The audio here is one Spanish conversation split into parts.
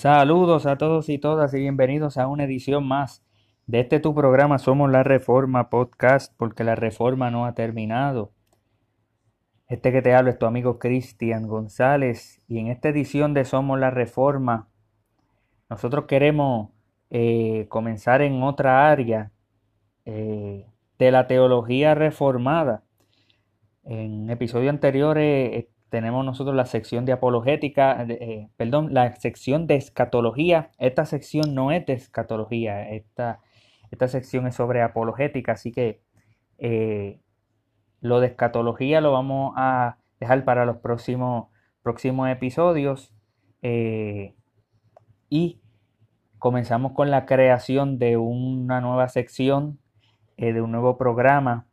Saludos a todos y todas y bienvenidos a una edición más de este tu programa Somos la Reforma Podcast porque la reforma no ha terminado. Este que te hablo es tu amigo Cristian González y en esta edición de Somos la Reforma nosotros queremos eh, comenzar en otra área eh, de la teología reformada. En episodios anteriores tenemos nosotros la sección de apologética, eh, perdón, la sección de escatología. Esta sección no es de escatología, esta, esta sección es sobre apologética, así que eh, lo de escatología lo vamos a dejar para los próximos, próximos episodios. Eh, y comenzamos con la creación de una nueva sección, de un nuevo programa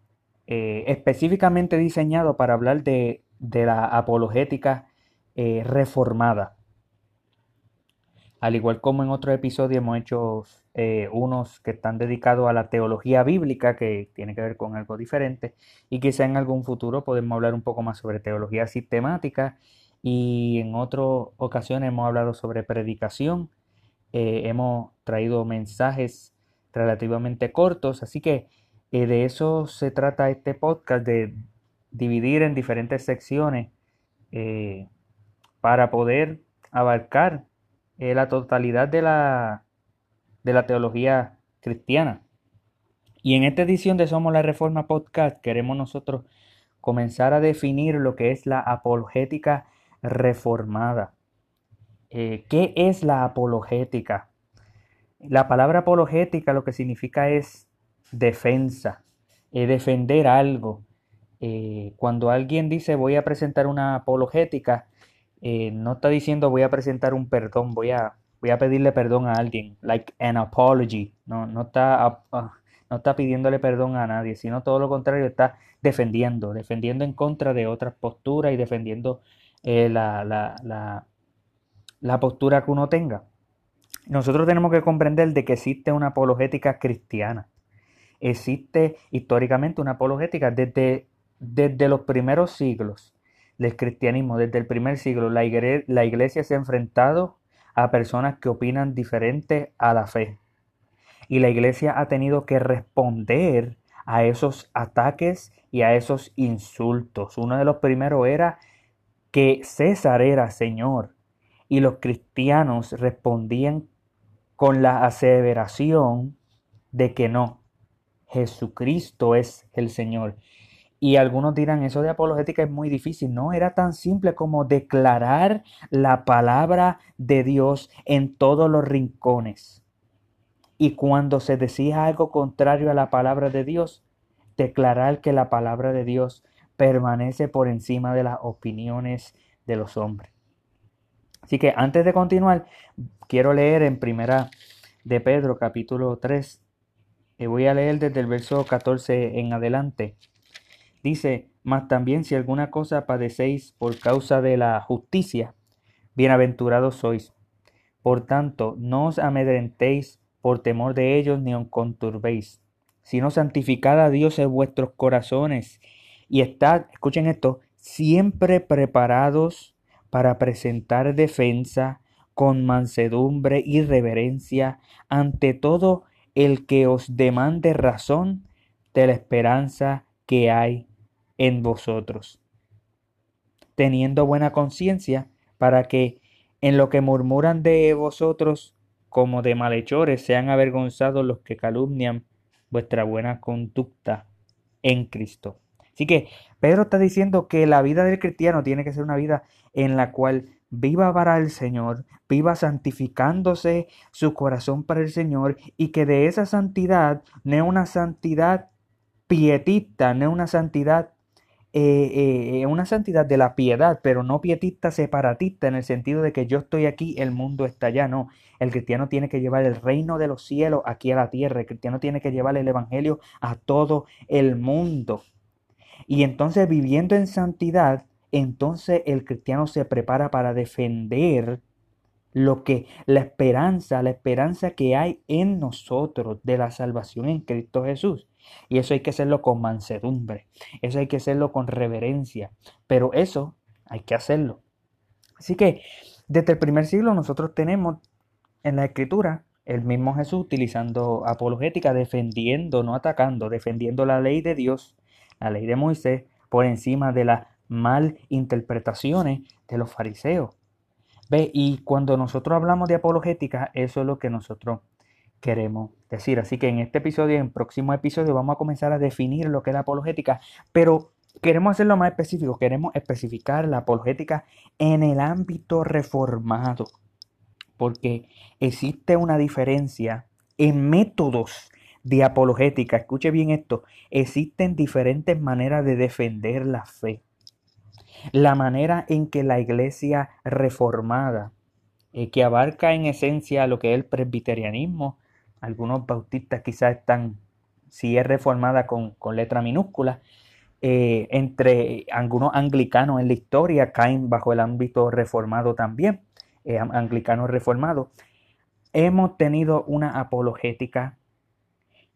específicamente diseñado para hablar de de la apologética eh, reformada. Al igual como en otro episodio hemos hecho eh, unos que están dedicados a la teología bíblica, que tiene que ver con algo diferente, y quizá en algún futuro podemos hablar un poco más sobre teología sistemática, y en otras ocasiones hemos hablado sobre predicación, eh, hemos traído mensajes relativamente cortos, así que de eso se trata este podcast, de dividir en diferentes secciones eh, para poder abarcar eh, la totalidad de la, de la teología cristiana. Y en esta edición de Somos la Reforma Podcast queremos nosotros comenzar a definir lo que es la apologética reformada. Eh, ¿Qué es la apologética? La palabra apologética lo que significa es defensa, defender algo, eh, cuando alguien dice voy a presentar una apologética, eh, no está diciendo voy a presentar un perdón, voy a, voy a pedirle perdón a alguien, like an apology, no, no, está, uh, no está pidiéndole perdón a nadie, sino todo lo contrario, está defendiendo, defendiendo en contra de otras posturas y defendiendo eh, la, la, la, la postura que uno tenga. Nosotros tenemos que comprender de que existe una apologética cristiana. Existe históricamente una apologética desde desde los primeros siglos del cristianismo, desde el primer siglo, la, iglesia se ha enfrentado a personas que opinan diferente a la fe. Y la iglesia ha tenido que responder a esos ataques y a esos insultos. Uno de los primeros era que César era Señor y los cristianos respondían con la aseveración de que no, Jesucristo es el Señor. Y algunos dirán, eso de apologética es muy difícil. No, era tan simple como declarar la palabra de Dios en todos los rincones. Y cuando se decía algo contrario a la palabra de Dios, declarar que la palabra de Dios permanece por encima de las opiniones de los hombres. Así que antes de continuar, quiero leer en primera de Pedro capítulo 3. Y voy a leer desde el verso 14 en adelante. Dice, mas también si alguna cosa padecéis por causa de la justicia, bienaventurados sois. Por tanto, no os amedrentéis por temor de ellos ni os conturbéis, sino santificad a Dios en vuestros corazones y estad, escuchen esto, siempre preparados para presentar defensa con mansedumbre y reverencia ante todo el que os demande razón de la esperanza que hay en vosotros, teniendo buena conciencia para que en lo que murmuran de vosotros como de malhechores sean avergonzados los que calumnian vuestra buena conducta en Cristo. Así que Pedro está diciendo que la vida del cristiano tiene que ser una vida en la cual viva para el Señor, viva santificándose su corazón para el Señor y que de esa santidad no es una santidad pietista, no es una santidad eh, eh, una santidad de la piedad, pero no pietista separatista en el sentido de que yo estoy aquí, el mundo está allá. No, el cristiano tiene que llevar el reino de los cielos aquí a la tierra. El cristiano tiene que llevar el evangelio a todo el mundo. Y entonces viviendo en santidad, entonces el cristiano se prepara para defender lo que la esperanza, la esperanza que hay en nosotros de la salvación en Cristo Jesús. Y eso hay que hacerlo con mansedumbre, eso hay que hacerlo con reverencia, pero eso hay que hacerlo. Así que desde el primer siglo nosotros tenemos en la escritura el mismo Jesús utilizando apologética, defendiendo, no atacando, defendiendo la ley de Dios, la ley de Moisés, por encima de las mal interpretaciones de los fariseos. Ve, y cuando nosotros hablamos de apologética, eso es lo que nosotros queremos decir. Así que en este episodio, en el próximo episodio, vamos a comenzar a definir lo que es la apologética, pero queremos hacerlo más específico, queremos especificar la apologética en el ámbito reformado porque existe una diferencia en métodos de apologética. Escuche bien esto, existen diferentes maneras de defender la fe. La manera en que la iglesia reformada, eh, que abarca en esencia lo que es el presbiterianismo, algunos bautistas quizás están, si es reformada con, letra minúscula, eh, entre algunos anglicanos en la historia caen bajo el ámbito reformado también. Eh, anglicano reformado, hemos tenido una apologética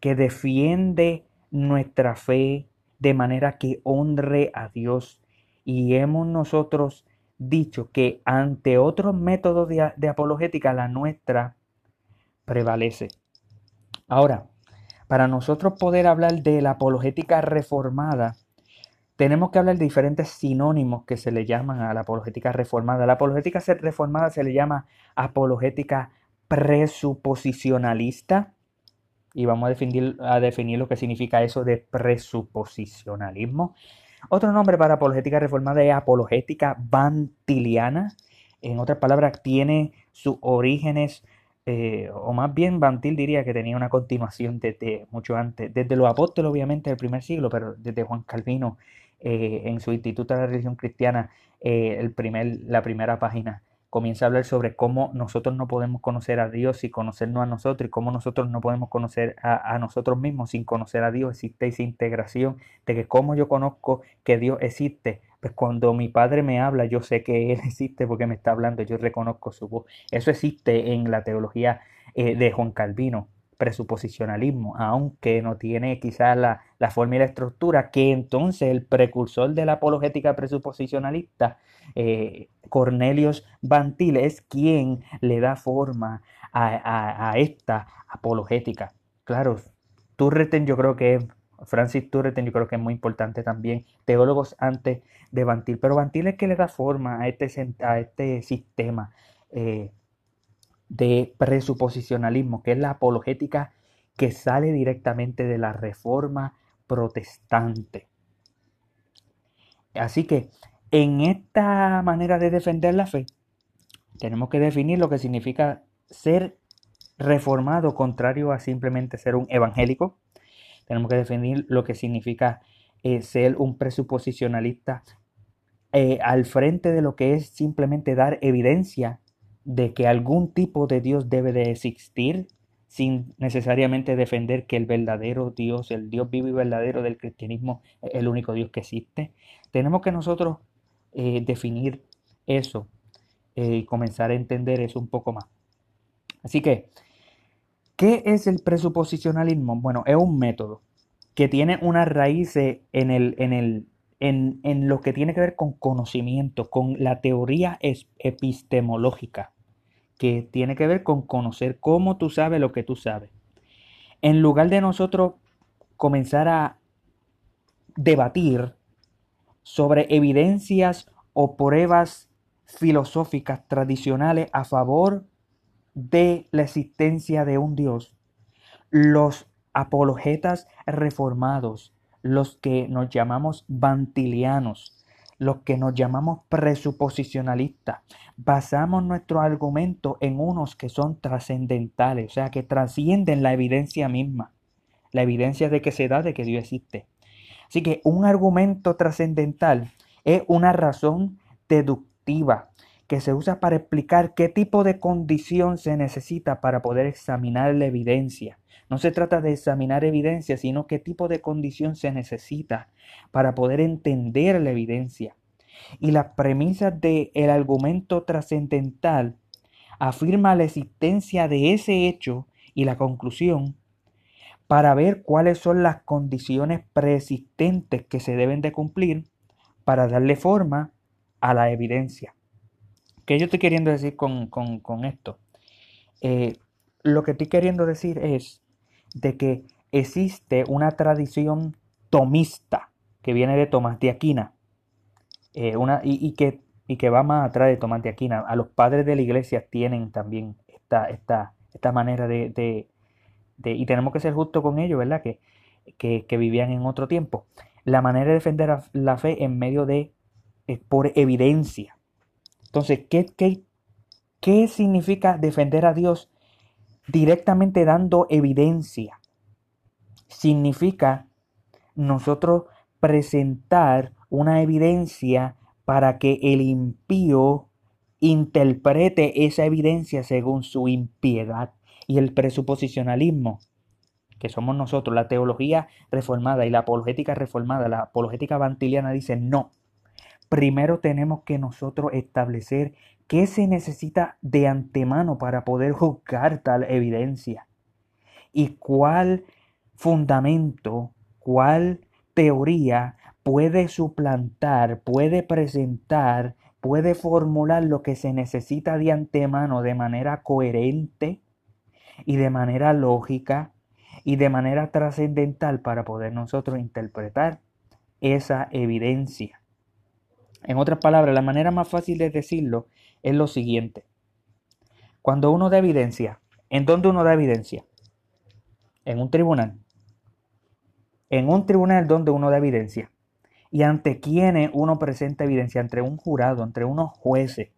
que defiende nuestra fe de manera que honre a Dios. Y hemos nosotros dicho que ante otros métodos de apologética, la nuestra prevalece. Ahora, para nosotros poder hablar de la apologética reformada, tenemos que hablar de diferentes sinónimos que se le llaman a la apologética reformada. La apologética reformada se le llama apologética presuposicionalista. Y vamos a definir, a definir lo que significa eso de presuposicionalismo. Otro nombre para apologética reformada es apologética bantiliana. En otras palabras, tiene sus orígenes, eh, o más bien Bantil diría que tenía una continuación desde mucho antes, desde los apóstoles obviamente del primer siglo, pero desde Juan Calvino eh, en su Instituto de la Religión Cristiana, eh, el primer, la primera página, comienza a hablar sobre cómo nosotros no podemos conocer a Dios y conocernos a nosotros y cómo nosotros no podemos conocer a, nosotros mismos sin conocer a Dios. Existe esa integración de que como yo conozco que Dios existe, pues cuando mi padre me habla, yo sé que Él existe porque me está hablando, yo reconozco su voz. Eso existe en la teología eh, de Juan Calvino presuposicionalismo, aunque no tiene quizás la, forma y la estructura, que entonces el precursor de la apologética presuposicionalista, eh, Cornelius Bantil, es quien le da forma a, esta apologética. Claro, Turretin yo creo que Francis Turretin yo creo que es muy importante también, teólogos antes de Bantil, pero Bantil es que le da forma a este, a este sistema. Eh, de presuposicionalismo, que es la apologética que sale directamente de la reforma protestante. Así que en esta manera de defender la fe, tenemos que definir lo que significa ser reformado, contrario a simplemente ser un evangélico. Tenemos que definir lo que significa eh, ser un presuposicionalista eh, al frente de lo que es simplemente dar evidencia de que algún tipo de Dios debe de existir sin necesariamente defender que el verdadero Dios, el Dios vivo y verdadero del cristianismo es el único Dios que existe. Tenemos que nosotros eh, definir eso y comenzar a entender eso un poco más. Así que, ¿qué es el presuposicionalismo? Bueno, es un método que tiene una raíz en, el, en, el, en, en lo que tiene que ver con conocimiento, con la teoría epistemológica que tiene que ver con conocer cómo tú sabes lo que tú sabes. En lugar de nosotros comenzar a debatir sobre evidencias o pruebas filosóficas tradicionales a favor de la existencia de un Dios, los apologetas reformados, los que nos llamamos bantilianos, los que nos llamamos presuposicionalistas, basamos nuestro argumento en unos que son trascendentales, o sea, que trascienden la evidencia misma, la evidencia de que se da de que Dios existe. Así que un argumento trascendental es una razón deductiva que se usa para explicar qué tipo de condición se necesita para poder examinar la evidencia. No se trata de examinar evidencia, sino qué tipo de condición se necesita para poder entender la evidencia. Y las premisas del argumento trascendental afirma la existencia de ese hecho y la conclusión para ver cuáles son las condiciones preexistentes que se deben de cumplir para darle forma a la evidencia. ¿Qué yo estoy queriendo decir con, esto? eh, lo que estoy queriendo decir es de que existe una tradición tomista que viene de Tomás de Aquina eh, una, y, que, y que va más atrás de Tomás de Aquina. A los padres de la iglesia tienen también esta, esta, esta manera de, y tenemos que ser justos con ellos, ¿verdad? Que, que, vivían en otro tiempo. La manera de defender la fe en medio de, eh, por evidencia. Entonces, ¿qué, qué, qué significa defender a Dios directamente dando evidencia? Significa nosotros presentar una evidencia para que el impío interprete esa evidencia según su impiedad y el presuposicionalismo, que somos nosotros, la teología reformada y la apologética reformada, la apologética bantiliana dice no. Primero tenemos que nosotros establecer qué se necesita de antemano para poder juzgar tal evidencia y cuál fundamento, cuál teoría puede suplantar, puede presentar, puede formular lo que se necesita de antemano de manera coherente y de manera lógica y de manera trascendental para poder nosotros interpretar esa evidencia. En otras palabras, la manera más fácil de decirlo es lo siguiente. Cuando uno da evidencia, ¿en dónde uno da evidencia? En un tribunal. En un tribunal donde uno da evidencia. Y ante quienes uno presenta evidencia, entre un jurado, entre unos jueces.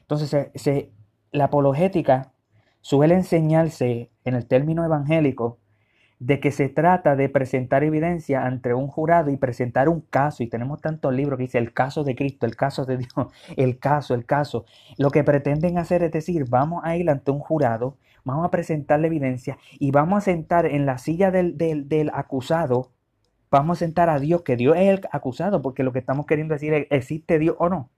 Entonces, la apologética suele enseñarse en el término evangélico de que se trata de presentar evidencia ante un jurado y presentar un caso. Y tenemos tantos libros que dice el caso de Cristo, el caso de Dios, el caso, el caso. Lo que pretenden hacer es decir, vamos a ir ante un jurado, vamos a presentar la evidencia y vamos a sentar en la silla del, del, del acusado, vamos a sentar a Dios, que Dios es el acusado, porque lo que estamos queriendo decir es, ¿existe Dios o no?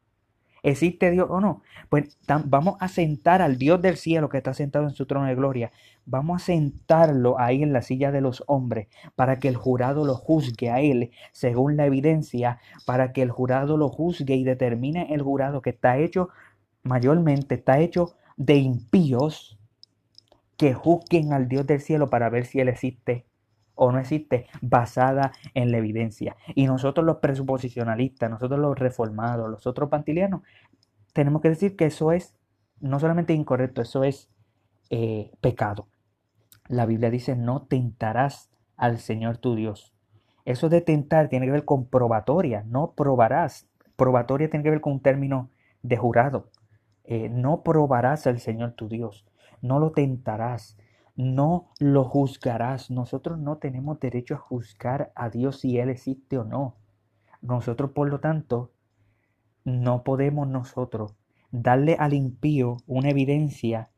¿Existe Dios o no? Pues vamos a sentar al Dios del cielo que está sentado en su trono de gloria. Vamos a sentarlo ahí en la silla de los hombres para que el jurado lo juzgue a él según la evidencia, para que el jurado lo juzgue y determine el jurado que está hecho mayormente, está hecho de impíos que juzguen al Dios del cielo para ver si él existe o no existe basada en la evidencia. Y nosotros los presuposicionalistas, nosotros los reformados, los otros pantilianos, tenemos que decir que eso es no solamente incorrecto, eso es eh, pecado. La Biblia dice, no tentarás al Señor tu Dios. Eso de tentar tiene que ver con probatoria, no probarás. Probatoria tiene que ver con un término de jurado. Eh, no probarás al Señor tu Dios, no lo tentarás no lo juzgarás. Nosotros no tenemos derecho a juzgar a Dios si Él existe o no. Nosotros, por lo tanto, no podemos nosotros darle al impío una evidencia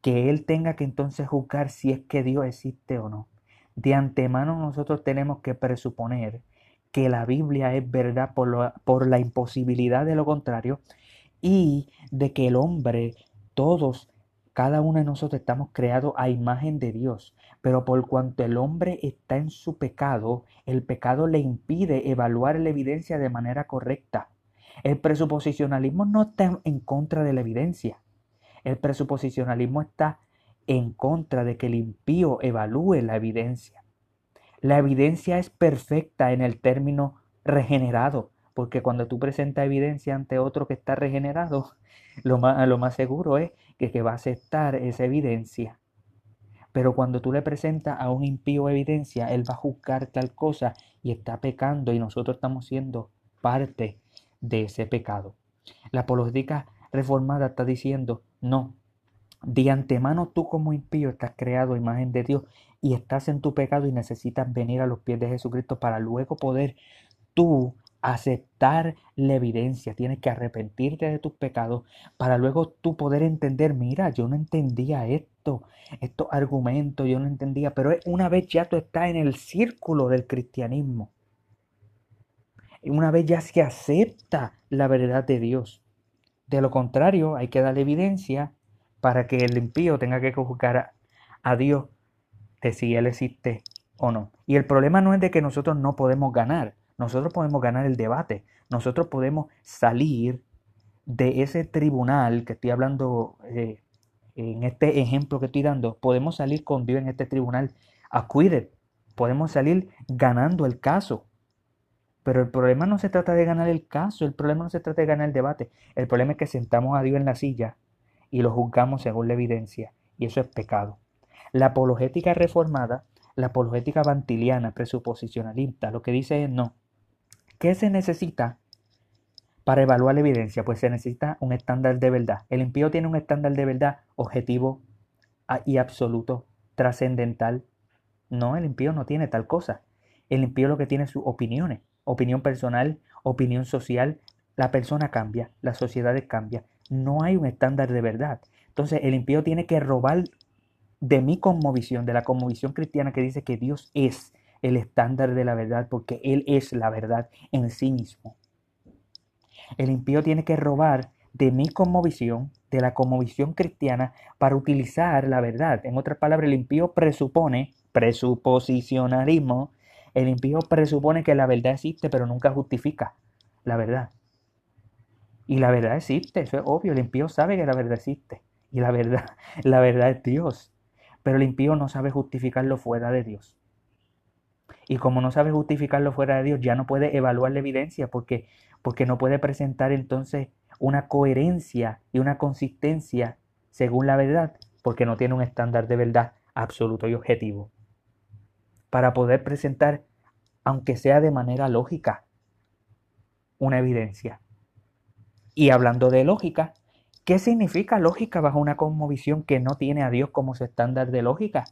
que Él tenga que entonces juzgar si es que Dios existe o no. De antemano nosotros tenemos que presuponer que la Biblia es verdad por, por la imposibilidad de lo contrario y de que el hombre, todos cada uno de nosotros estamos creados a imagen de Dios, pero por cuanto el hombre está en su pecado, el pecado le impide evaluar la evidencia de manera correcta. El presuposicionalismo no está en contra de la evidencia. El presuposicionalismo está en contra de que el impío evalúe la evidencia. La evidencia es perfecta en el término regenerado, porque cuando tú presentas evidencia ante otro que está regenerado, lo más, lo más seguro es que, va a aceptar esa evidencia. Pero cuando tú le presentas a un impío evidencia, él va a juzgar tal cosa y está pecando y nosotros estamos siendo parte de ese pecado. La apologética reformada está diciendo, no, de antemano tú como impío estás creado imagen de Dios y estás en tu pecado y necesitas venir a los pies de Jesucristo para luego poder tú aceptar la evidencia, tienes que arrepentirte de tus pecados para luego tú poder entender, mira, yo no entendía esto, estos argumentos, yo no entendía, pero una vez ya tú estás en el círculo del cristianismo, una vez ya se acepta la verdad de Dios. De lo contrario, hay que dar evidencia para que el impío tenga que juzgar a, a Dios de si Él existe o no. Y el problema no es de que nosotros no podemos ganar, nosotros podemos ganar el debate, nosotros podemos salir de ese tribunal que estoy hablando eh, en este ejemplo que estoy dando, podemos salir con Dios en este tribunal acquitted, podemos salir ganando el caso. Pero el problema no se trata de ganar el caso, el problema no se trata de ganar el debate, el problema es que sentamos a Dios en la silla y lo juzgamos según la evidencia, y eso es pecado. La apologética reformada, la apologética bantiliana, presuposicionalista, lo que dice es no. ¿Qué se necesita para evaluar la evidencia? Pues se necesita un estándar de verdad. El impío tiene un estándar de verdad objetivo y absoluto, trascendental. No, el impío no tiene tal cosa. El impío lo que tiene sus opiniones, opinión personal, opinión social. La persona cambia, la sociedad cambia. No hay un estándar de verdad. Entonces el impío tiene que robar de mi conmovisión, de la conmovisión cristiana que dice que Dios es el estándar de la verdad porque Él es la verdad en sí mismo. El impío tiene que robar de mi conmovisión, de la conmovisión cristiana, para utilizar la verdad. En otras palabras, el impío presupone, presuposicionalismo, el impío presupone que la verdad existe, pero nunca justifica la verdad. Y la verdad existe, eso es obvio, el impío sabe que la verdad existe. Y la verdad, la verdad es Dios. Pero el impío no sabe justificarlo fuera de Dios. Y como no sabe justificarlo fuera de Dios, ya no puede evaluar la evidencia porque, porque no puede presentar entonces una coherencia y una consistencia según la verdad, porque no tiene un estándar de verdad absoluto y objetivo. Para poder presentar, aunque sea de manera lógica, una evidencia. Y hablando de lógica, ¿qué significa lógica bajo una cosmovisión que no tiene a Dios como su estándar de lógica?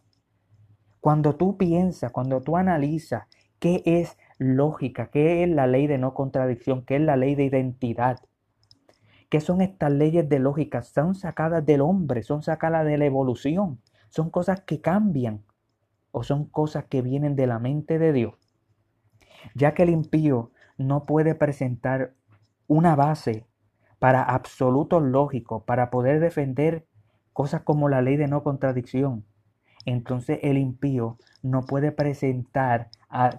Cuando tú piensas, cuando tú analizas qué es lógica, qué es la ley de no contradicción, qué es la ley de identidad, qué son estas leyes de lógica, son sacadas del hombre, son sacadas de la evolución, son cosas que cambian o son cosas que vienen de la mente de Dios. Ya que el impío no puede presentar una base para absolutos lógicos, para poder defender cosas como la ley de no contradicción, entonces el impío no puede presentar,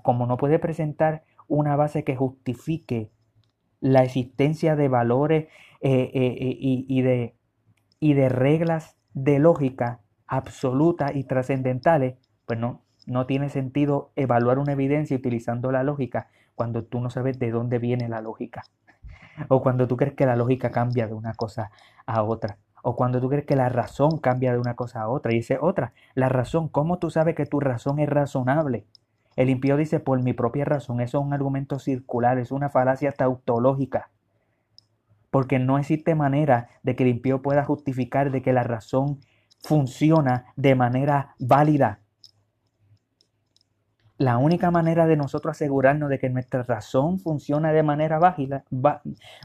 como no puede presentar una base que justifique la existencia de valores eh, eh, eh, y, de, y de reglas de lógica absolutas y trascendentales, pues no, no tiene sentido evaluar una evidencia utilizando la lógica cuando tú no sabes de dónde viene la lógica. O cuando tú crees que la lógica cambia de una cosa a otra o cuando tú crees que la razón cambia de una cosa a otra. Y dice otra, la razón, ¿cómo tú sabes que tu razón es razonable? El impío dice, por mi propia razón, eso es un argumento circular, es una falacia tautológica. Porque no existe manera de que el impío pueda justificar de que la razón funciona de manera válida. La única manera de nosotros asegurarnos de que nuestra razón funciona de manera válida,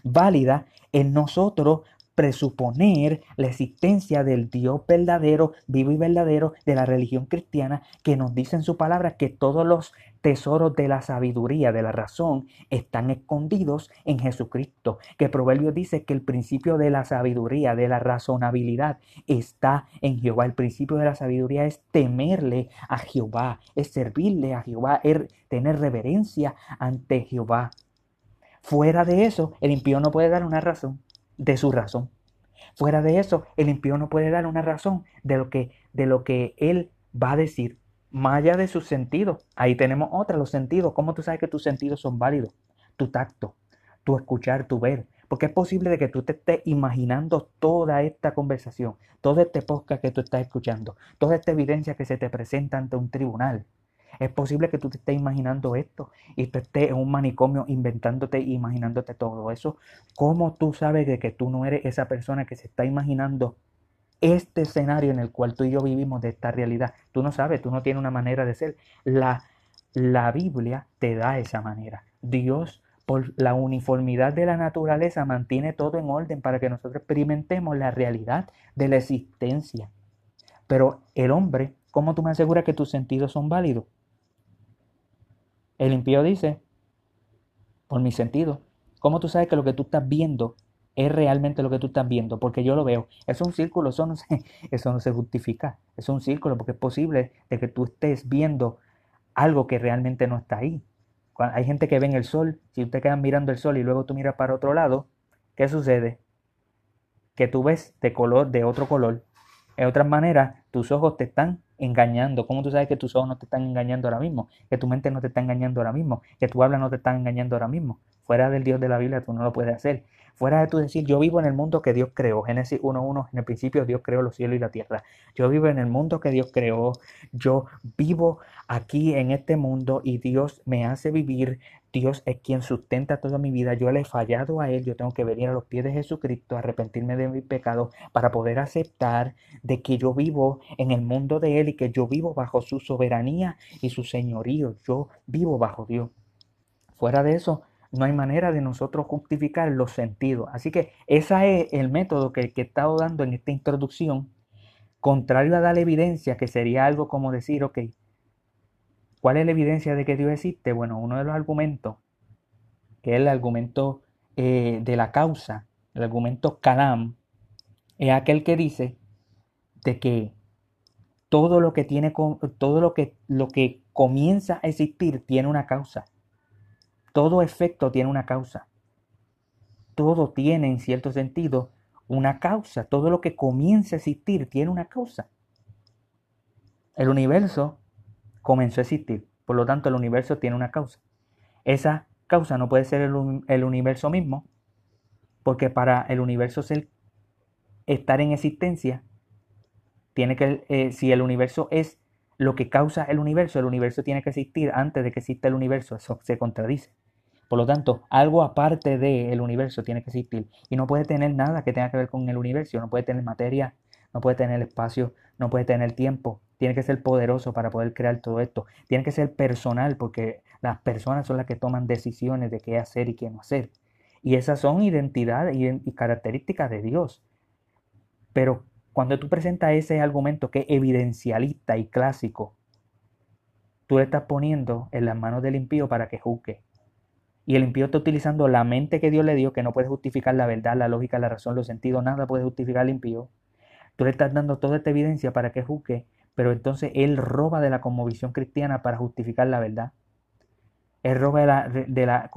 válida es nosotros presuponer la existencia del Dios verdadero, vivo y verdadero de la religión cristiana, que nos dice en su palabra que todos los tesoros de la sabiduría, de la razón, están escondidos en Jesucristo. Que Proverbio dice que el principio de la sabiduría, de la razonabilidad, está en Jehová. El principio de la sabiduría es temerle a Jehová, es servirle a Jehová, es tener reverencia ante Jehová. Fuera de eso, el impío no puede dar una razón de su razón. Fuera de eso, el impío no puede dar una razón de lo que, de lo que él va a decir, más allá de sus sentidos. Ahí tenemos otra, los sentidos. ¿Cómo tú sabes que tus sentidos son válidos? Tu tacto, tu escuchar, tu ver. Porque es posible de que tú te estés imaginando toda esta conversación, todo este podcast que tú estás escuchando, toda esta evidencia que se te presenta ante un tribunal. Es posible que tú te estés imaginando esto y tú estés en un manicomio inventándote e imaginándote todo eso. ¿Cómo tú sabes de que tú no eres esa persona que se está imaginando este escenario en el cual tú y yo vivimos de esta realidad? Tú no sabes, tú no tienes una manera de ser. La, la Biblia te da esa manera. Dios por la uniformidad de la naturaleza mantiene todo en orden para que nosotros experimentemos la realidad de la existencia. Pero el hombre, ¿cómo tú me aseguras que tus sentidos son válidos? El impío dice, por mi sentido, ¿cómo tú sabes que lo que tú estás viendo es realmente lo que tú estás viendo? Porque yo lo veo. Es un círculo, eso no se, eso no se justifica. Es un círculo porque es posible de que tú estés viendo algo que realmente no está ahí. hay gente que ve en el sol, si usted queda mirando el sol y luego tú miras para otro lado, ¿qué sucede? Que tú ves de color, de otro color. En otras maneras, tus ojos te están engañando. ¿Cómo tú sabes que tus ojos no te están engañando ahora mismo? Que tu mente no te está engañando ahora mismo. Que tu habla no te está engañando ahora mismo. Fuera del Dios de la Biblia tú no lo puedes hacer. Fuera de tú decir, yo vivo en el mundo que Dios creó. Génesis 1.1, en el principio Dios creó los cielos y la tierra. Yo vivo en el mundo que Dios creó. Yo vivo aquí en este mundo y Dios me hace vivir. Dios es quien sustenta toda mi vida. Yo le he fallado a Él. Yo tengo que venir a los pies de Jesucristo, arrepentirme de mi pecado para poder aceptar de que yo vivo en el mundo de Él y que yo vivo bajo su soberanía y su señorío. Yo vivo bajo Dios. Fuera de eso, no hay manera de nosotros justificar los sentidos. Así que ese es el método que, que he estado dando en esta introducción, contrario a dar evidencia, que sería algo como decir, ok, ¿cuál es la evidencia de que Dios existe? Bueno, uno de los argumentos, que es el argumento eh, de la causa, el argumento Kalam, es aquel que dice de que todo lo que tiene todo lo que lo que comienza a existir tiene una causa. Todo efecto tiene una causa. Todo tiene, en cierto sentido, una causa. Todo lo que comienza a existir tiene una causa. El universo comenzó a existir. Por lo tanto, el universo tiene una causa. Esa causa no puede ser el, universo mismo, porque para el universo ser, estar en existencia, tiene que, eh, si el universo es lo que causa el universo, el universo tiene que existir antes de que exista el universo. Eso se contradice. Por lo tanto, algo aparte del universo tiene que existir y no puede tener nada que tenga que ver con el universo, no puede tener materia, no puede tener espacio, no puede tener tiempo, tiene que ser poderoso para poder crear todo esto, tiene que ser personal porque las personas son las que toman decisiones de qué hacer y qué no hacer. Y esas son identidades y características de Dios. Pero cuando tú presentas ese argumento que es evidencialista y clásico, tú le estás poniendo en las manos del impío para que juzgue. Y el impío está utilizando la mente que Dios le dio, que no puede justificar la verdad, la lógica, la razón, los sentidos, nada puede justificar al impío. Tú le estás dando toda esta evidencia para que juzgue, pero entonces él roba de la conmovisión cristiana para justificar la verdad. Él roba de la, de la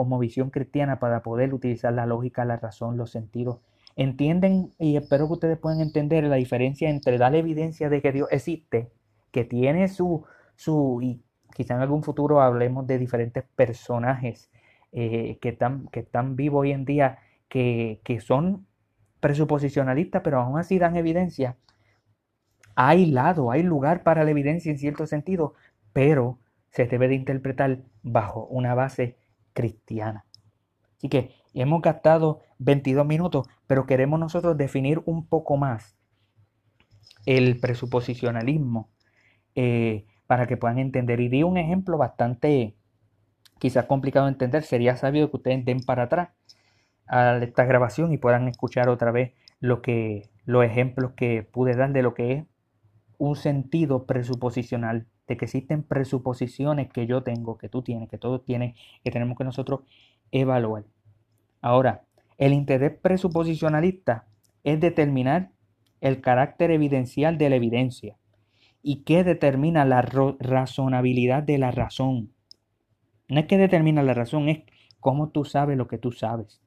cristiana para poder utilizar la lógica, la razón, los sentidos. Entienden, y espero que ustedes puedan entender la diferencia entre dar evidencia de que Dios existe, que tiene su, su y quizá en algún futuro hablemos de diferentes personajes eh, que, están, que están vivos hoy en día, que, que son presuposicionalistas, pero aún así dan evidencia. Hay lado, hay lugar para la evidencia en cierto sentido, pero se debe de interpretar bajo una base cristiana. Así que hemos gastado 22 minutos, pero queremos nosotros definir un poco más el presuposicionalismo eh, para que puedan entender. Y di un ejemplo bastante quizás complicado de entender, sería sabio que ustedes den para atrás a esta grabación y puedan escuchar otra vez lo que, los ejemplos que pude dar de lo que es un sentido presuposicional, de que existen presuposiciones que yo tengo, que tú tienes, que todos tienen, que tenemos que nosotros evaluar. Ahora, el interés presuposicionalista es determinar el carácter evidencial de la evidencia y que determina la razonabilidad de la razón. No es que determina la razón, es cómo tú sabes lo que tú sabes.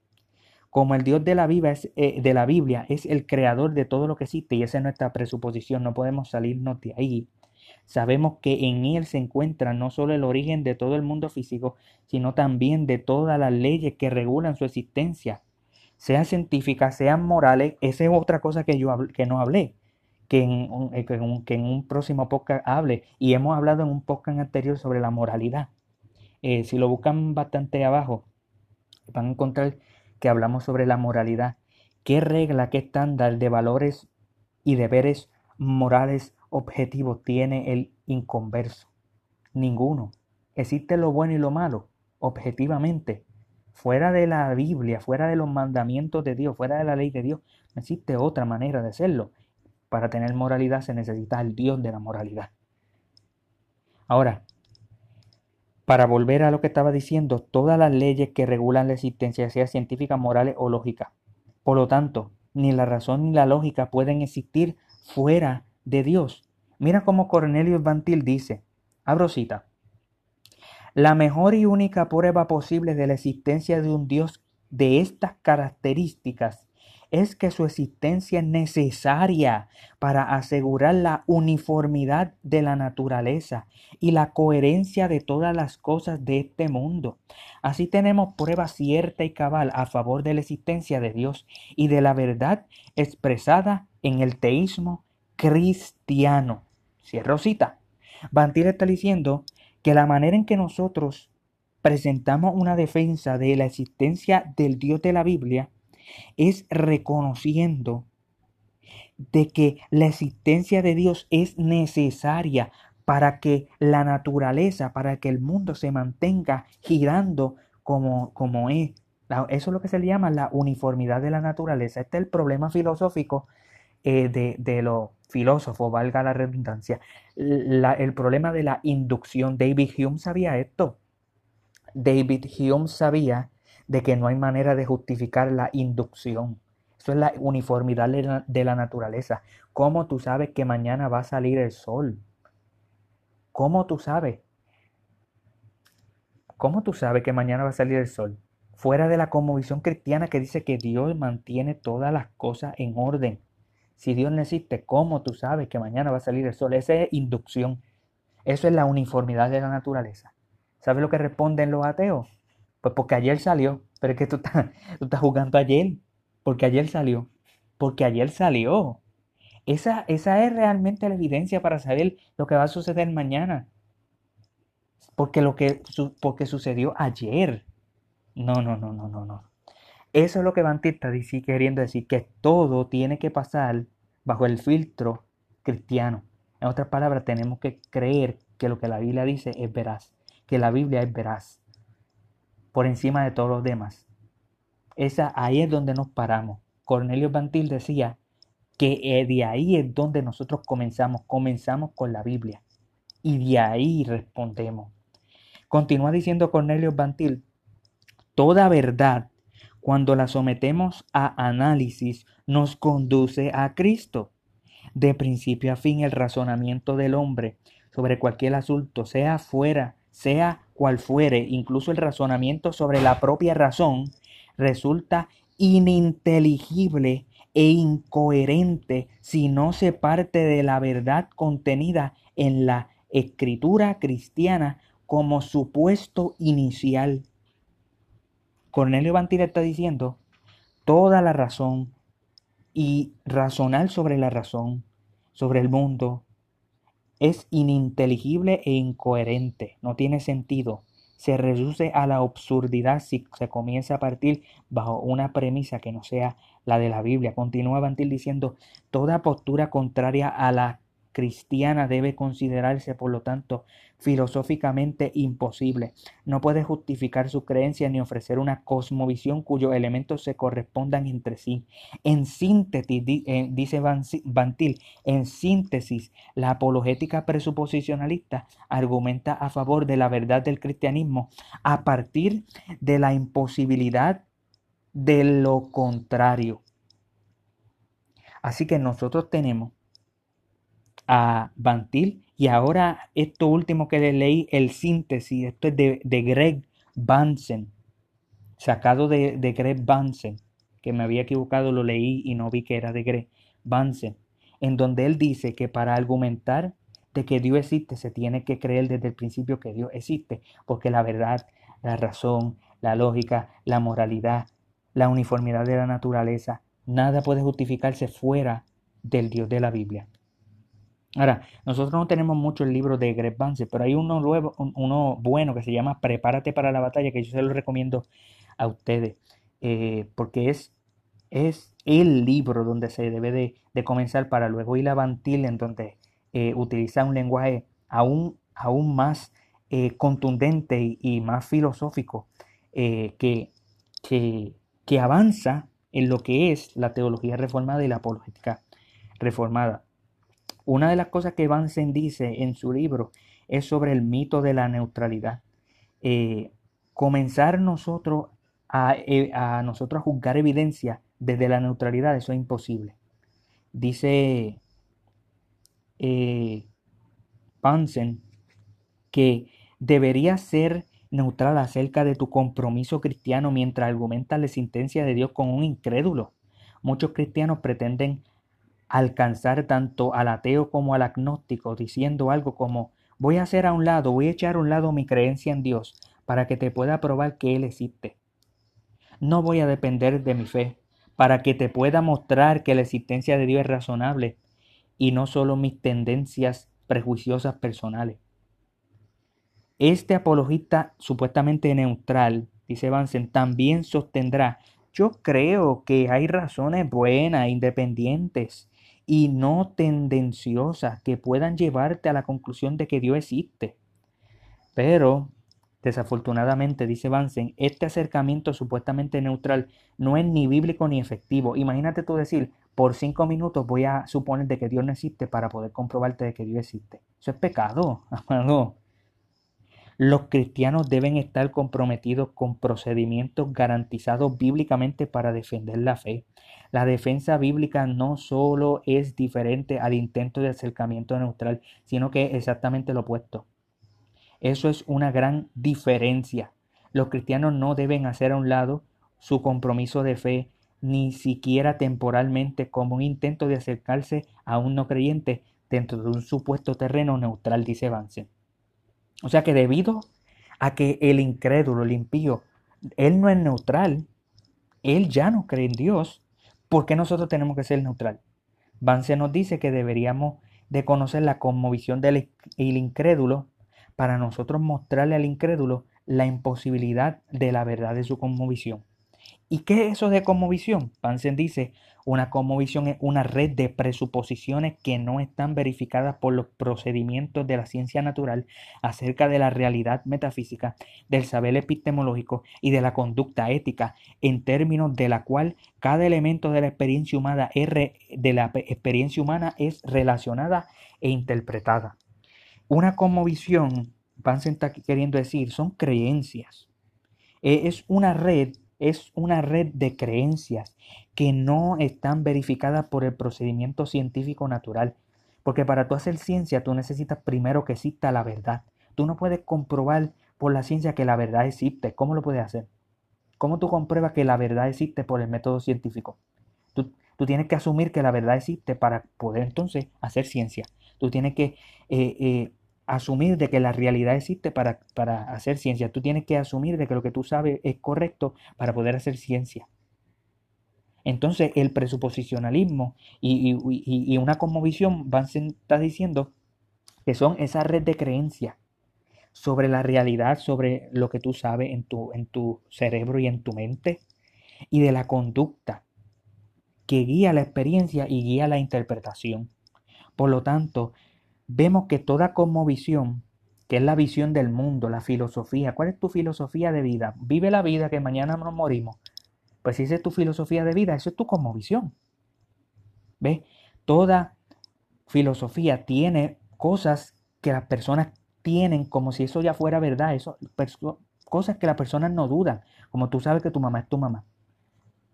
Como el Dios de la, Biblia es, eh, de la Biblia es el creador de todo lo que existe y esa es nuestra presuposición, no podemos salirnos de ahí. Sabemos que en Él se encuentra no solo el origen de todo el mundo físico, sino también de todas las leyes que regulan su existencia, sean científicas, sean morales. Esa es otra cosa que yo que no hablé, que en, un, eh, que en próximo podcast hable. Y hemos hablado en un podcast anterior sobre la moralidad. Eh, si lo buscan bastante abajo, van a encontrar que hablamos sobre la moralidad. ¿Qué regla, qué estándar de valores y deberes morales objetivos tiene el inconverso? Ninguno. Existe lo bueno y lo malo, objetivamente. Fuera de la Biblia, fuera de los mandamientos de Dios, fuera de la ley de Dios, no existe otra manera de hacerlo. Para tener moralidad se necesita el Dios de la moralidad. Ahora, para volver a lo que estaba diciendo, todas las leyes que regulan la existencia, sea científica, moral o lógica. Por lo tanto, ni la razón ni la lógica pueden existir fuera de Dios. Mira cómo Cornelio Bantil dice, abro cita, la mejor y única prueba posible de la existencia de un Dios de estas características es que su existencia es necesaria para asegurar la uniformidad de la naturaleza y la coherencia de todas las cosas de este mundo. Así tenemos prueba cierta y cabal a favor de la existencia de Dios y de la verdad expresada en el teísmo cristiano. Cierro cita. Bantil está diciendo que la manera en que nosotros presentamos una defensa de la existencia del Dios de la Biblia es reconociendo de que la existencia de Dios es necesaria para que la naturaleza, para que el mundo se mantenga girando como, como es. Eso es lo que se le llama la uniformidad de la naturaleza. Este es el problema filosófico eh, de, de los filósofos, valga la redundancia. el problema de la inducción. David Hume sabía esto. David Hume sabía de que no hay manera de justificar la inducción. Eso es la uniformidad de la, naturaleza. ¿Cómo tú sabes que mañana va a salir el sol? ¿Cómo tú sabes? ¿Cómo tú sabes que mañana va a salir el sol? Fuera de la conmovisión cristiana que dice que Dios mantiene todas las cosas en orden. Si Dios no existe, ¿cómo tú sabes que mañana va a salir el sol? Esa es inducción. Eso es la uniformidad de la naturaleza. ¿Sabes lo que responden los ateos? Pues porque ayer salió. Pero es que tú estás, tú estás jugando ayer. Porque ayer salió. Porque ayer salió. Esa, esa es realmente la evidencia para saber lo que va a suceder mañana. Porque lo que porque sucedió ayer. No, no, no, no, no, no. Eso es lo que Bantista dice queriendo decir que todo tiene que pasar bajo el filtro cristiano. En otras palabras, tenemos que creer que lo que la Biblia dice es veraz, que la Biblia es veraz por encima de todos los demás. Esa, ahí es donde nos paramos. Cornelio Bantil decía que eh, de ahí es donde nosotros comenzamos. Comenzamos con la Biblia. Y de ahí respondemos. Continúa diciendo Cornelio Bantil, toda verdad, cuando la sometemos a análisis, nos conduce a Cristo. De principio a fin, el razonamiento del hombre sobre cualquier asunto, sea fuera, sea cual fuere, incluso el razonamiento sobre la propia razón, resulta ininteligible e incoherente si no se parte de la verdad contenida en la escritura cristiana como supuesto inicial. Cornelio Bantil está diciendo toda la razón y razonar sobre la razón, sobre el mundo, es ininteligible e incoherente, no tiene sentido. Se reduce a la absurdidad si se comienza a partir bajo una premisa que no sea la de la Biblia. Continúa Bantil diciendo, toda postura contraria a la cristiana debe considerarse, por lo tanto, filosóficamente imposible. No puede justificar su creencia ni ofrecer una cosmovisión cuyos elementos se correspondan entre sí. En síntesis, eh, dice Bantil, en síntesis, la apologética presuposicionalista argumenta a favor de la verdad del cristianismo a partir de la imposibilidad de lo contrario. Así que nosotros tenemos a Bantil. Y ahora esto último que le leí, el síntesis, esto es de, Greg Bansen, sacado de, Greg Bansen, que me había equivocado, lo leí y no vi que era de Greg Bansen, en donde él dice que para argumentar de que Dios existe se tiene que creer desde el principio que Dios existe, porque la verdad, la razón, la lógica, la moralidad, la uniformidad de la naturaleza, nada puede justificarse fuera del Dios de la Biblia. Ahora, nosotros no tenemos mucho el libro de Greg Vance, pero hay uno, nuevo, uno bueno que se llama Prepárate para la batalla, que yo se lo recomiendo a ustedes, eh, porque es, es el libro donde se debe de, comenzar para luego ir a Bantil, en donde eh, utiliza un lenguaje aún, aún más eh, contundente y, más filosófico que, que, que avanza en lo que es la teología reformada y la apologética reformada. Una de las cosas que Vansen dice en su libro es sobre el mito de la neutralidad. Eh, comenzar nosotros eh, a, nosotros a juzgar evidencia desde la neutralidad, eso es imposible. Dice eh, Vansen que debería ser neutral acerca de tu compromiso cristiano mientras argumentas la existencia de Dios con un incrédulo Muchos cristianos pretenden alcanzar tanto al ateo como al agnóstico diciendo algo como voy a hacer a un lado, voy a echar a un lado mi creencia en Dios para que te pueda probar que Él existe. No voy a depender de mi fe para que te pueda mostrar que la existencia de Dios es razonable y no solo mis tendencias prejuiciosas personales. Este apologista supuestamente neutral, dice Vansen, también sostendrá, yo creo que hay razones buenas, independientes y no tendenciosas que puedan llevarte a la conclusión de que Dios existe. Pero, desafortunadamente, dice Vansen, este acercamiento supuestamente neutral no es ni bíblico ni efectivo. Imagínate tú decir, por cinco minutos voy a suponer de que Dios no existe para poder comprobarte de que Dios existe. Eso es pecado, amado. Los cristianos deben estar comprometidos con procedimientos garantizados bíblicamente para defender la fe. La defensa bíblica no solo es diferente al intento de acercamiento neutral, sino que es exactamente lo opuesto. Eso es una gran diferencia. Los cristianos no deben hacer a un lado su compromiso de fe, ni siquiera temporalmente, como un intento de acercarse a un no creyente dentro de un supuesto terreno neutral, dice Vance. O sea que debido a que el incrédulo, el impío, él no es neutral, él ya no cree en Dios, ¿por qué nosotros tenemos que ser neutral? Vance nos dice que deberíamos de conocer la conmovisión del incrédulo para nosotros mostrarle al incrédulo la imposibilidad de la verdad de su conmovisión. ¿Y qué es eso de conmovisión? Pansen dice, una conmovisión es una red de presuposiciones que no están verificadas por los procedimientos de la ciencia natural acerca de la realidad metafísica, del saber epistemológico y de la conducta ética, en términos de la cual cada elemento de la experiencia humana es, de la experiencia humana es relacionada e interpretada. Una conmovisión, Pansen está queriendo decir, son creencias. E, es una red es una red de creencias que no están verificadas por el procedimiento científico natural. Porque para tú hacer ciencia tú necesitas primero que exista la verdad. Tú no puedes comprobar por la ciencia que la verdad existe. ¿Cómo lo puedes hacer? ¿Cómo tú compruebas que la verdad existe por el método científico? Tú, tú tienes que asumir que la verdad existe para poder entonces hacer ciencia. Tú tienes que eh, eh, asumir de que la realidad existe para, para, hacer ciencia. Tú tienes que asumir de que lo que tú sabes es correcto para poder hacer ciencia. Entonces el presuposicionalismo y, y, una conmovisión van diciendo que son esa red de creencias sobre la realidad, sobre lo que tú sabes en tu, en tu cerebro y en tu mente, y de la conducta que guía la experiencia y guía la interpretación. Por lo tanto, vemos que toda cosmovisión, que es la visión del mundo, la filosofía, ¿cuál es tu filosofía de vida? Vive la vida que mañana nos morimos. Pues si esa es tu filosofía de vida, eso es tu cosmovisión. ¿Ves? Toda filosofía tiene cosas que las personas tienen como si eso ya fuera verdad, eso, cosas que las personas no dudan, como tú sabes que tu mamá es tu mamá.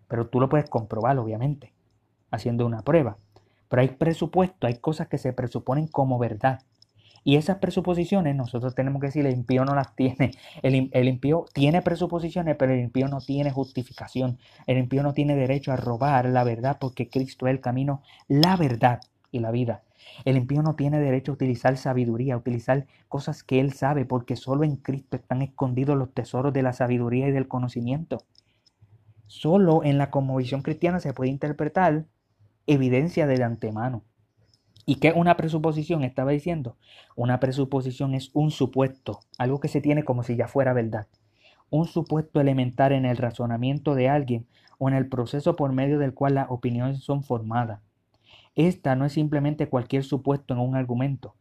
Pero tú lo puedes comprobar, obviamente, haciendo una prueba. Pero hay presupuesto, hay cosas que se presuponen como verdad. Y esas presuposiciones nosotros tenemos que decir, el impío no las tiene. El, impío tiene presuposiciones, pero el impío no tiene justificación. El impío no tiene derecho a robar la verdad porque Cristo es el camino, la verdad y la vida. El impío no tiene derecho a utilizar sabiduría, a utilizar cosas que él sabe, porque solo en Cristo están escondidos los tesoros de la sabiduría y del conocimiento. Solo en la conmovisión cristiana se puede interpretar evidencia de antemano. ¿Y qué es una presuposición? Estaba diciendo, una presuposición es un supuesto, algo que se tiene como si ya fuera verdad. Un supuesto elemental en el razonamiento de alguien o en el proceso por medio del cual las opiniones son formadas. Esta no es simplemente cualquier supuesto en un argumento,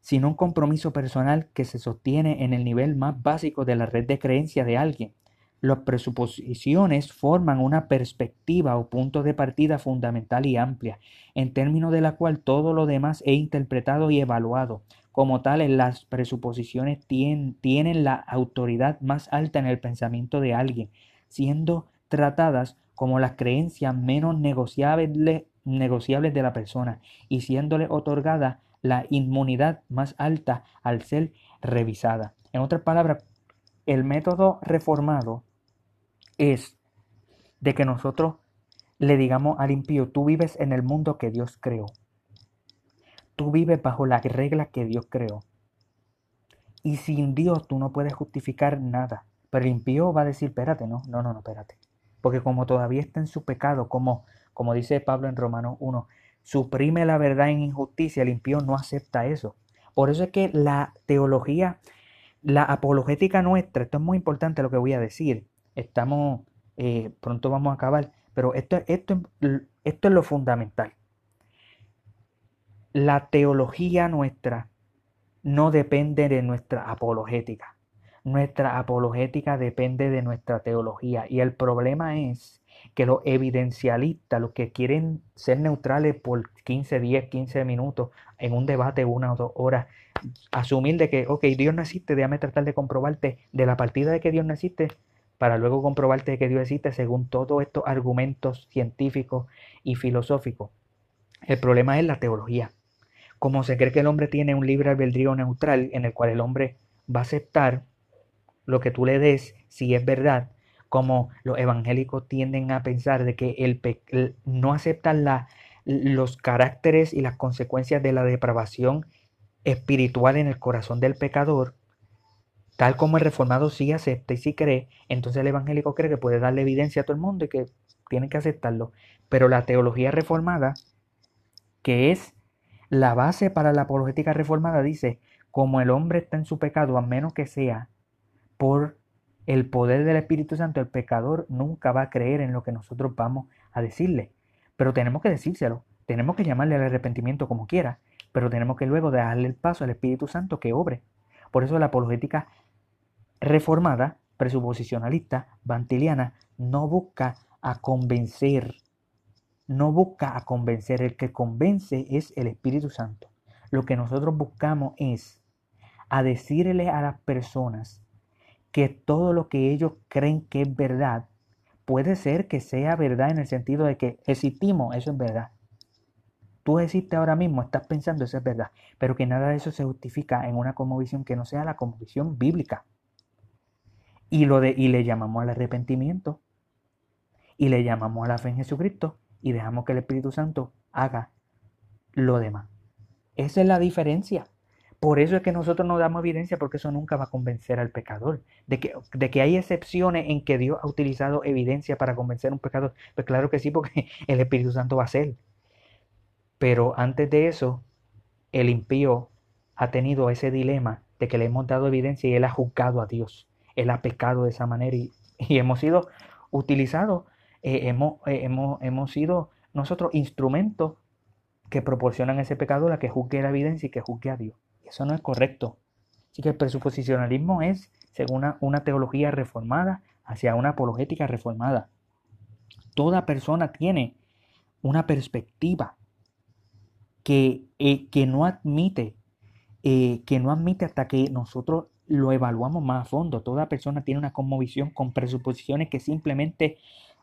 sino un compromiso personal que se sostiene en el nivel más básico de la red de creencia de alguien, las presuposiciones forman una perspectiva o punto de partida fundamental y amplia, en términos de la cual todo lo demás es interpretado y evaluado. Como tales, las presuposiciones tienen, la autoridad más alta en el pensamiento de alguien, siendo tratadas como las creencias menos negociables, negociables de la persona y siéndole otorgada la inmunidad más alta al ser revisada. En otras palabras, el método reformado es de que nosotros le digamos al impío, tú vives en el mundo que Dios creó. Tú vives bajo las reglas que Dios creó. Y sin Dios tú no puedes justificar nada. Pero el impío va a decir, espérate, no, no, no, no, espérate. Porque como todavía está en su pecado, como, como dice Pablo en Romanos 1, suprime la verdad en injusticia, el impío no acepta eso. Por eso es que la teología, la apologética nuestra, esto es muy importante lo que voy a decir. Estamos, eh, pronto vamos a acabar, pero esto, esto, esto es lo fundamental. La teología nuestra no depende de nuestra apologética. Nuestra apologética depende de nuestra teología. Y el problema es que los evidencialistas, los que quieren ser neutrales por 15, 10, 15 minutos en un debate una o dos horas, asumir de que, ok, Dios no existe, déjame tratar de comprobarte de la partida de que Dios no existe, para luego comprobarte que Dios existe según todos estos argumentos científicos y filosóficos. El problema es la teología. Como se cree que el hombre tiene un libre albedrío neutral en el cual el hombre va a aceptar lo que tú le des si es verdad, como los evangélicos tienden a pensar de que el, no aceptan la, los caracteres y las consecuencias de la depravación espiritual en el corazón del pecador, tal como el reformado sí acepta y sí cree, entonces el evangélico cree que puede darle evidencia a todo el mundo y que tiene que aceptarlo. Pero la teología reformada, que es la base para la apologética reformada, dice, como el hombre está en su pecado, a menos que sea por el poder del Espíritu Santo, el pecador nunca va a creer en lo que nosotros vamos a decirle. Pero tenemos que decírselo, tenemos que llamarle al arrepentimiento como quiera, pero tenemos que luego darle el paso al Espíritu Santo que obre. Por eso la apologética reformada, presuposicionalista, bantiliana, no busca a convencer, no busca a convencer, el que convence es el Espíritu Santo. Lo que nosotros buscamos es a decirle a las personas que todo lo que ellos creen que es verdad, puede ser que sea verdad en el sentido de que existimos, eso es verdad. Tú existes ahora mismo, estás pensando, eso es verdad, pero que nada de eso se justifica en una conmovisión que no sea la conmovisión bíblica. Y, lo de, y le llamamos al arrepentimiento, y le llamamos a la fe en Jesucristo, y dejamos que el Espíritu Santo haga lo demás. Esa es la diferencia. Por eso es que nosotros no damos evidencia porque eso nunca va a convencer al pecador. De que, de que hay excepciones en que Dios ha utilizado evidencia para convencer a un pecador. Pues claro que sí, porque el Espíritu Santo va a ser. Pero antes de eso, el impío ha tenido ese dilema de que le hemos dado evidencia y él ha juzgado a Dios. Él ha pecado de esa manera y, hemos sido utilizados, eh, hemos, eh, hemos, hemos sido nosotros instrumentos que proporcionan ese pecador a que juzgue la evidencia y que juzgue a Dios. Eso no es correcto. Así que el presuposicionalismo es, según una, teología reformada, hacia una apologética reformada. Toda persona tiene una perspectiva que, eh, que no admite, que no admite hasta que nosotros lo evaluamos más a fondo. Toda persona tiene una conmovisión con presuposiciones que simplemente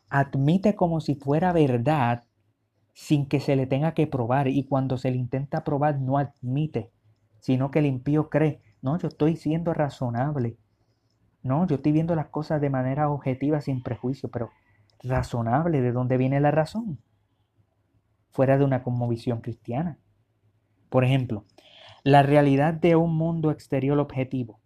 admite como si fuera verdad sin que se le tenga que probar y cuando se le intenta probar no admite sino que el impío cree, no, yo estoy siendo razonable. No, yo estoy viendo las cosas de manera objetiva, sin prejuicio, pero razonable, ¿de dónde viene la razón? Fuera de una conmovisión cristiana. Por ejemplo, la realidad de un mundo exterior objetivo.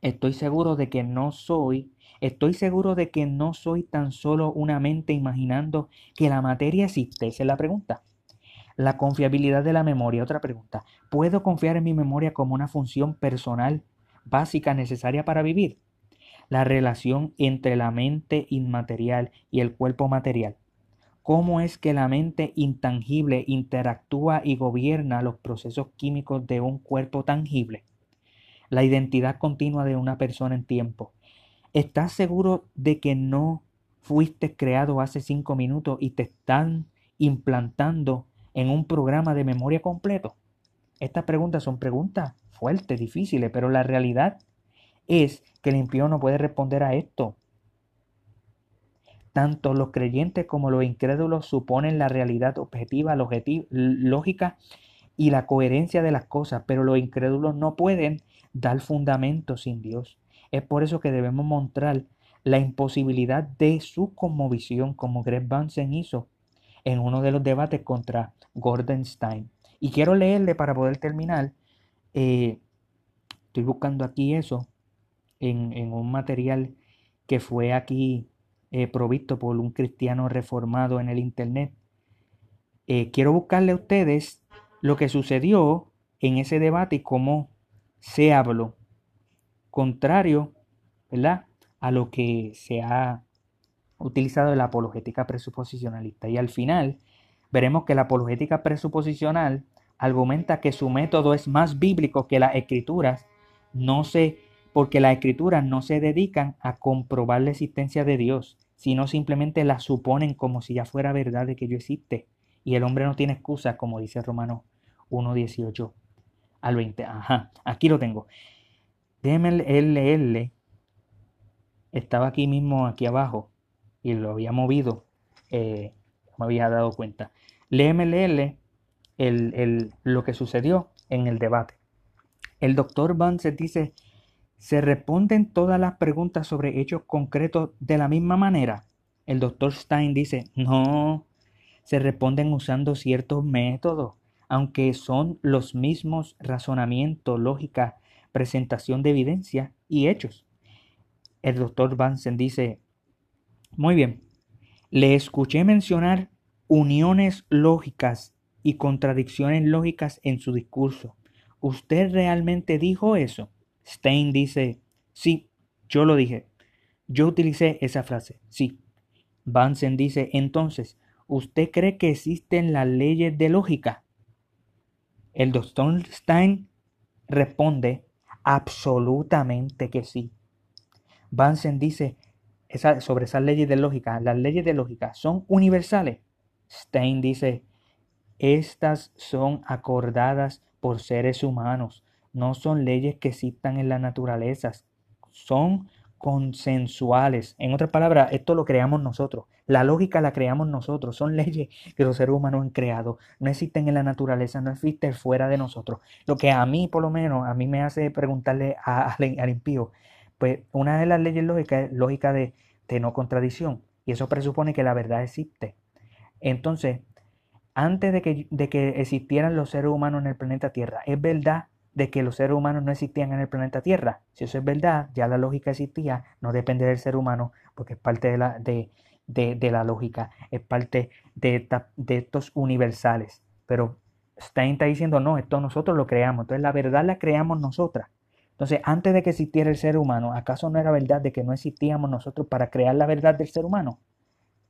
Estoy seguro de que no soy, estoy seguro de que no soy tan solo una mente imaginando que la materia existe. Esa es la pregunta. La confiabilidad de la memoria. Otra pregunta. ¿Puedo confiar en mi memoria como una función personal básica necesaria para vivir? La relación entre la mente inmaterial y el cuerpo material. ¿Cómo es que la mente intangible interactúa y gobierna los procesos químicos de un cuerpo tangible? La identidad continua de una persona en tiempo. ¿Estás seguro de que no fuiste creado hace cinco minutos y te están implantando en un programa de memoria completo? Estas preguntas son preguntas fuertes, difíciles, pero la realidad es que el impío no puede responder a esto. Tanto los creyentes como los incrédulos suponen la realidad objetiva, lógica y la coherencia de las cosas, pero los incrédulos no pueden dar fundamento sin Dios. Es por eso que debemos mostrar la imposibilidad de su conmovisión como Greg Bunsen hizo en uno de los debates contra Gordon Stein. Y quiero leerle para poder terminar. Eh, estoy buscando aquí eso en, un material que fue aquí eh, provisto por un cristiano reformado en el internet. Eh, quiero buscarle a ustedes lo que sucedió en ese debate y cómo se habló, contrario ¿verdad? a lo que se ha utilizado en la apologética presuposicionalista. Y al final veremos que la apologética presuposicional argumenta que su método es más bíblico que las escrituras, no se, porque las escrituras no se dedican a comprobar la existencia de Dios, sino simplemente la suponen como si ya fuera verdad de que Dios existe. Y el hombre no tiene excusa, como dice Romano 1.18 al 20. Ajá, aquí lo tengo. Leerle. Estaba aquí mismo, aquí abajo, y lo había movido. Eh, me había dado cuenta. Léeme leerle el, lo que sucedió en el debate. El doctor Vance dice, ¿se responden todas las preguntas sobre hechos concretos de la misma manera? El doctor Stein dice, no, se responden usando ciertos métodos, aunque son los mismos razonamiento, lógica, presentación de evidencia y hechos. El doctor Vansen dice, muy bien, le escuché mencionar uniones lógicas y contradicciones lógicas en su discurso. ¿Usted realmente dijo eso? Stein dice, sí, yo lo dije. Yo utilicé esa frase, sí. Vansen dice, entonces, ¿usted cree que existen las leyes de lógica? El doctor Stein responde, absolutamente que sí. Vansen dice sobre esas leyes de lógica, las leyes de lógica son universales. Stein dice, estas son acordadas por seres humanos, no son leyes que existan en la naturaleza, son consensuales. En otras palabras, esto lo creamos nosotros. La lógica la creamos nosotros. Son leyes que los seres humanos han creado. No existen en la naturaleza, no existen fuera de nosotros. Lo que a mí, por lo menos, a mí me hace preguntarle al impío, pues una de las leyes lógicas es lógica de, de no contradicción. Y eso presupone que la verdad existe. Entonces, antes de que, de que existieran los seres humanos en el planeta Tierra, es verdad de que los seres humanos no existían en el planeta Tierra. Si eso es verdad, ya la lógica existía, no depende del ser humano, porque es parte de la, de, de, la lógica, es parte de, de estos universales. Pero Stein está diciendo, no, esto nosotros lo creamos, entonces la verdad la creamos nosotras. Entonces, antes de que existiera el ser humano, ¿acaso no era verdad de que no existíamos nosotros para crear la verdad del ser humano?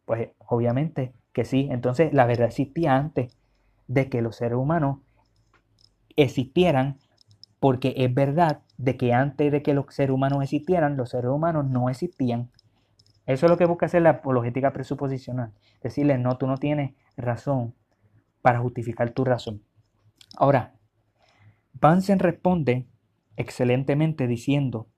Pues obviamente que sí. Entonces, la verdad existía antes de que los seres humanos existieran, porque es verdad de que antes de que los seres humanos existieran, los seres humanos no existían. Eso es lo que busca hacer la apologética presuposicional. Decirle, no, tú no tienes razón para justificar tu razón. Ahora, Bansen responde excelentemente diciendo,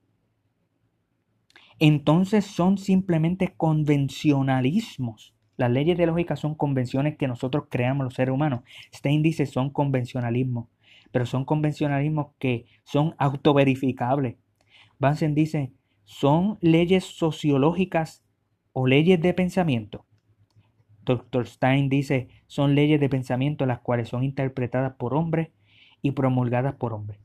entonces son simplemente convencionalismos. Las leyes de lógica son convenciones que nosotros creamos los seres humanos. Stein dice son convencionalismos, pero son convencionalismos que son autoverificables. Bansen dice son leyes sociológicas o leyes de pensamiento. Dr. Stein dice son leyes de pensamiento las cuales son interpretadas por hombres y promulgadas por hombres.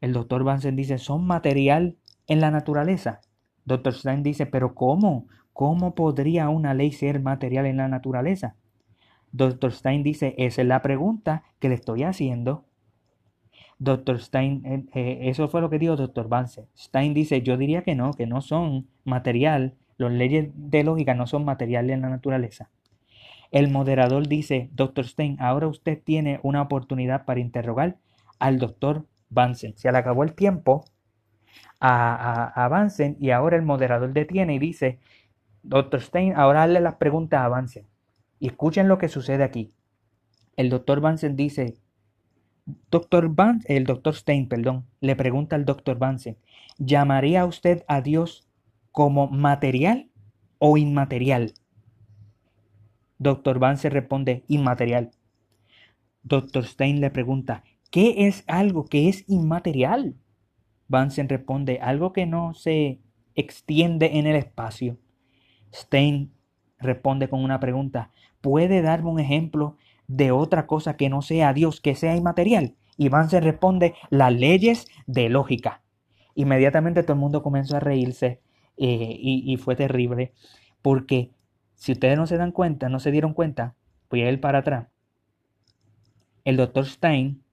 El doctor Bansen dice son material en la naturaleza. Dr. Stein dice, pero ¿cómo? ¿Cómo podría una ley ser material en la naturaleza? Dr. Stein dice, esa es la pregunta que le estoy haciendo. Dr. Stein, eh, eh, eso fue lo que dijo Dr. Vance. Stein dice, yo diría que no, que no son material, las leyes de lógica no son materiales en la naturaleza. El moderador dice, Dr. Stein, ahora usted tiene una oportunidad para interrogar al Dr. Vance. Se le acabó el tiempo, avancen y ahora el moderador detiene y dice, doctor Stein, ahora hazle las preguntas a. Y escuchen lo que sucede aquí. El doctor Bansen dice, doctor Van, el doctor Stein, perdón, le pregunta al doctor Bansen, ¿llamaría usted a Dios como material o inmaterial? Doctor Bansen responde, inmaterial. Doctor Stein le pregunta, ¿qué es algo que es inmaterial? Bansen responde, algo que no se extiende en el espacio. Stein responde con una pregunta. ¿Puede darme un ejemplo de otra cosa que no sea Dios, que sea inmaterial? Y se responde, las leyes de lógica. Inmediatamente todo el mundo comenzó a reírse eh, y, y, fue terrible, porque si ustedes no se dan cuenta, no se dieron cuenta, voy a ir para atrás. El doctor Stein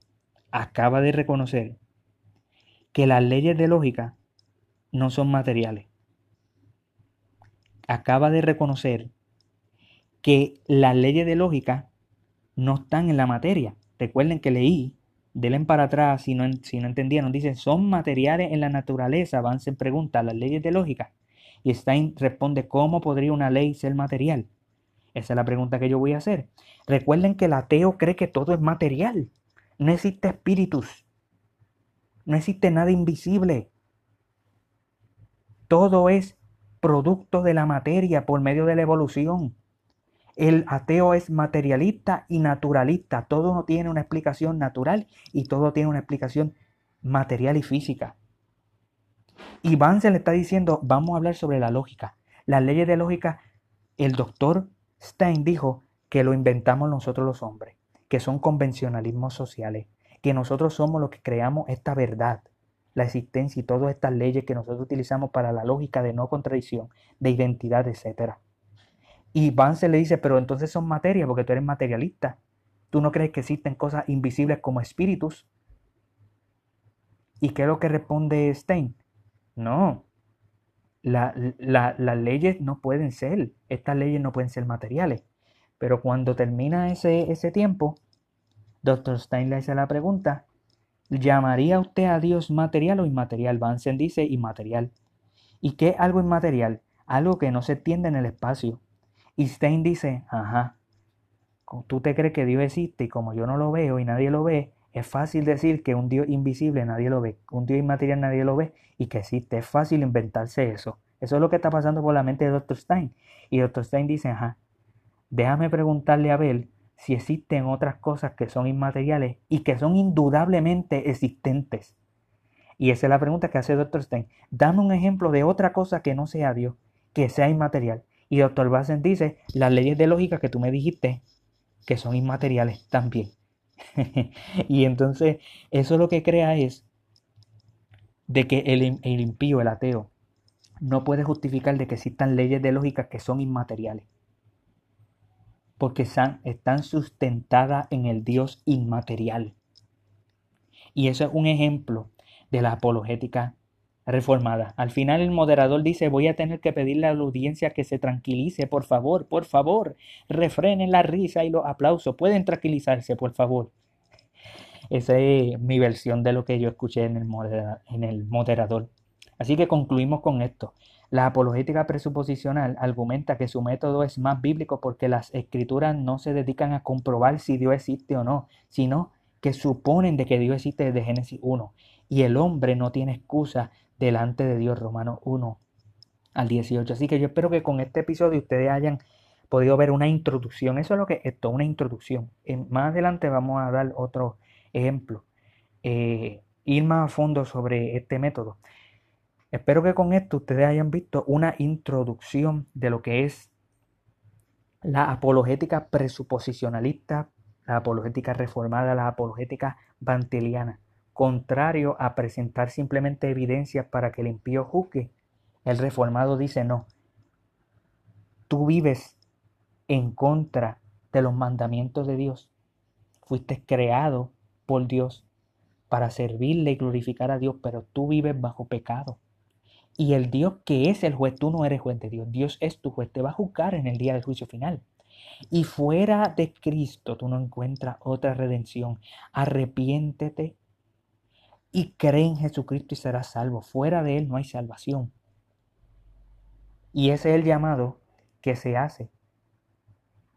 acaba de reconocer que las leyes de lógica no son materiales. Acaba de reconocer que las leyes de lógica no están en la materia. Recuerden que leí, denle para atrás si no, si no entendieron, dice, son materiales en la naturaleza. Van se pregunta, las leyes de lógica. Y Stein responde, ¿cómo podría una ley ser material? Esa es la pregunta que yo voy a hacer. Recuerden que el ateo cree que todo es material. No existe espíritus. No existe nada invisible. Todo es producto de la materia por medio de la evolución. El ateo es materialista y naturalista. Todo no tiene una explicación natural y todo tiene una explicación material y física. Y Vance le está diciendo, vamos a hablar sobre la lógica. Las leyes de lógica, el doctor Stein dijo que lo inventamos nosotros los hombres, que son convencionalismos sociales, que nosotros somos los que creamos esta verdad, la existencia y todas estas leyes que nosotros utilizamos para la lógica de no contradicción, de identidad, etcétera. Y Vance le dice, pero entonces son materia porque tú eres materialista. Tú no crees que existen cosas invisibles como espíritus. ¿Y qué es lo que responde Stein? No, las leyes no pueden ser, estas leyes no pueden ser materiales. Pero cuando termina ese, ese tiempo, Dr. Stein le hace la pregunta, ¿llamaría usted a Dios material o inmaterial? Vansen dice inmaterial. ¿Y qué es algo inmaterial? Algo que no se entiende en el espacio. Y Stein dice, ajá, tú te crees que Dios existe y como yo no lo veo y nadie lo ve, es fácil decir que un Dios invisible nadie lo ve, un Dios inmaterial nadie lo ve y que existe. Es fácil inventarse eso. Eso es lo que está pasando por la mente de Dr. Stein. Y Dr. Stein dice, ajá, déjame preguntarle a Abel si existen otras cosas que son inmateriales y que son indudablemente existentes. Y esa es la pregunta que hace Dr. Stein. Dame un ejemplo de otra cosa que no sea Dios, que sea inmaterial. Y doctor Bassen dice, las leyes de lógica que tú me dijiste, que son inmateriales también. y entonces eso lo que crea es de que el, el impío, el ateo, no puede justificar de que existan leyes de lógica que son inmateriales. Porque están, están sustentadas en el Dios inmaterial. Y eso es un ejemplo de la apologética reformada. Al final el moderador dice, voy a tener que pedirle a la audiencia que se tranquilice, por favor, por favor, refrenen la risa y los aplausos, pueden tranquilizarse, por favor. Esa es mi versión de lo que yo escuché en el, en el moderador. Así que concluimos con esto. La apologética presuposicional argumenta que su método es más bíblico porque las escrituras no se dedican a comprobar si Dios existe o no, sino que suponen de que Dios existe desde Génesis 1 y el hombre no tiene excusa delante de Dios, Romanos 1 al 18. Así que yo espero que con este episodio ustedes hayan podido ver una introducción. Eso es lo que es esto, una introducción. más adelante vamos a dar otro ejemplo, eh, ir más a fondo sobre este método. Espero que con esto ustedes hayan visto una introducción de lo que es la apologética presuposicionalista, la apologética reformada, la apologética banteliana contrario a presentar simplemente evidencias para que el impío juzgue, el reformado dice no. Tú vives en contra de los mandamientos de Dios. Fuiste creado por Dios para servirle y glorificar a Dios, pero tú vives bajo pecado. Y el Dios que es el juez, tú no eres juez de Dios, Dios es tu juez, te va a juzgar en el día del juicio final. Y fuera de Cristo tú no encuentras otra redención. Arrepiéntete y cree en Jesucristo y serás salvo. Fuera de Él no hay salvación. Y ese es el llamado que se hace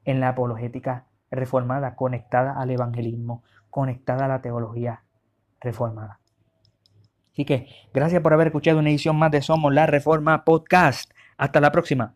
en la apologética reformada, conectada al evangelismo, conectada a la teología reformada. Así que gracias por haber escuchado una edición más de Somos la Reforma Podcast. Hasta la próxima.